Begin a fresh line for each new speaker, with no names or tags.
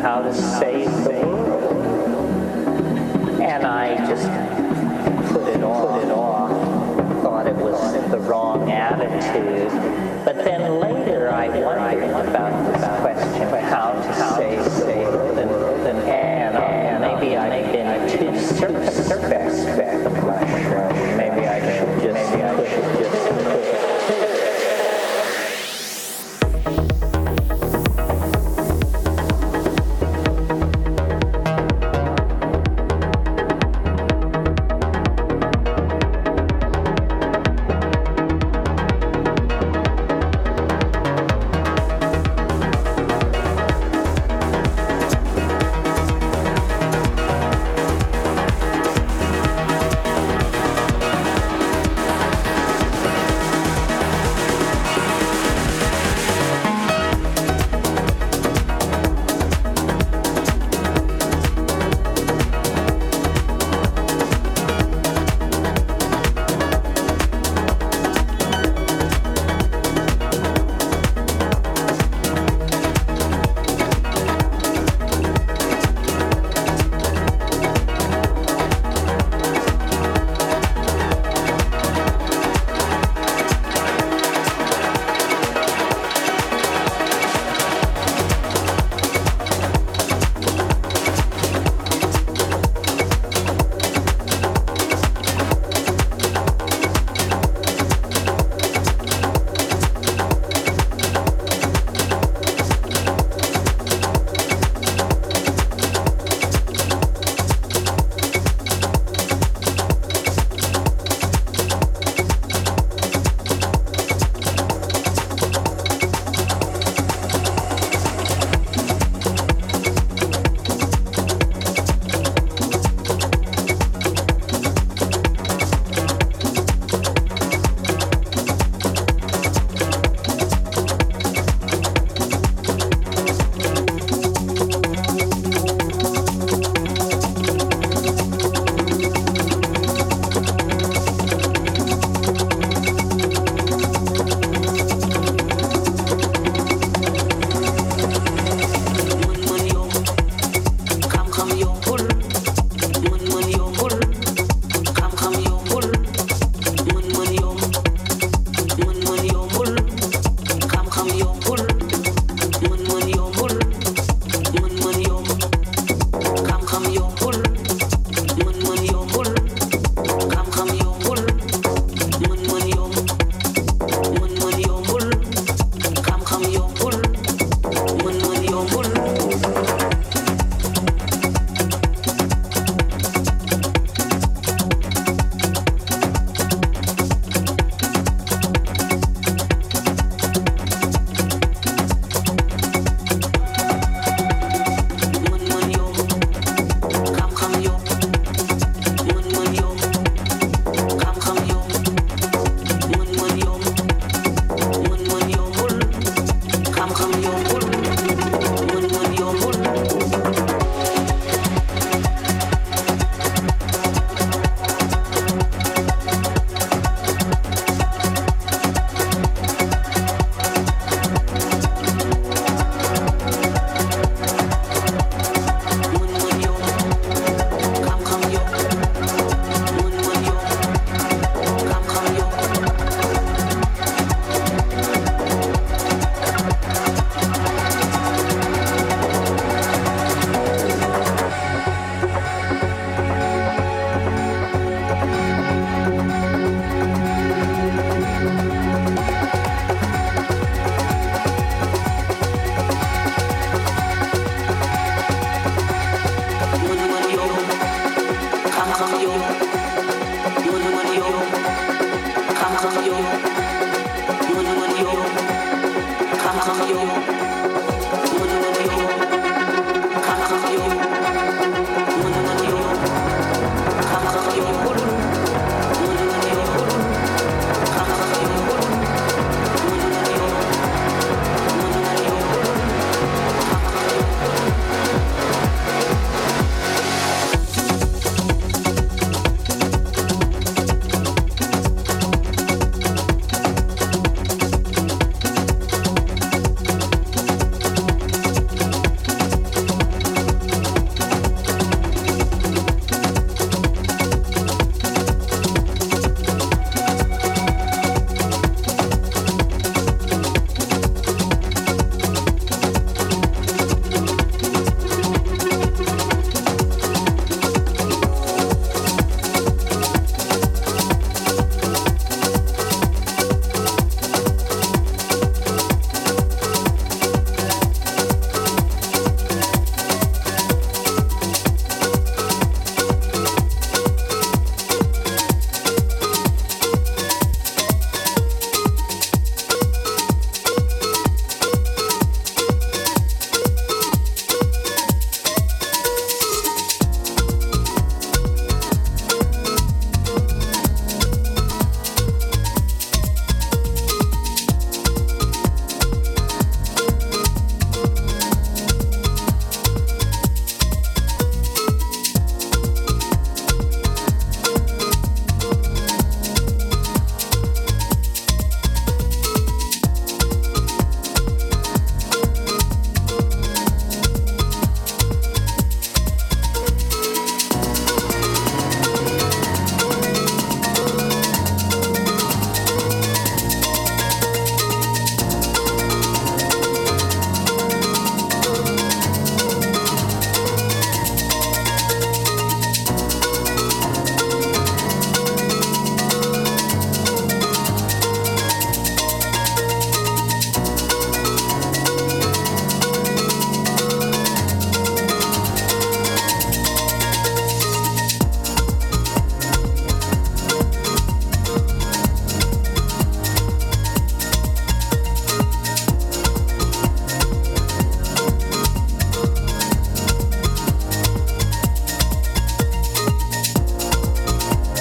how to save the world. And I just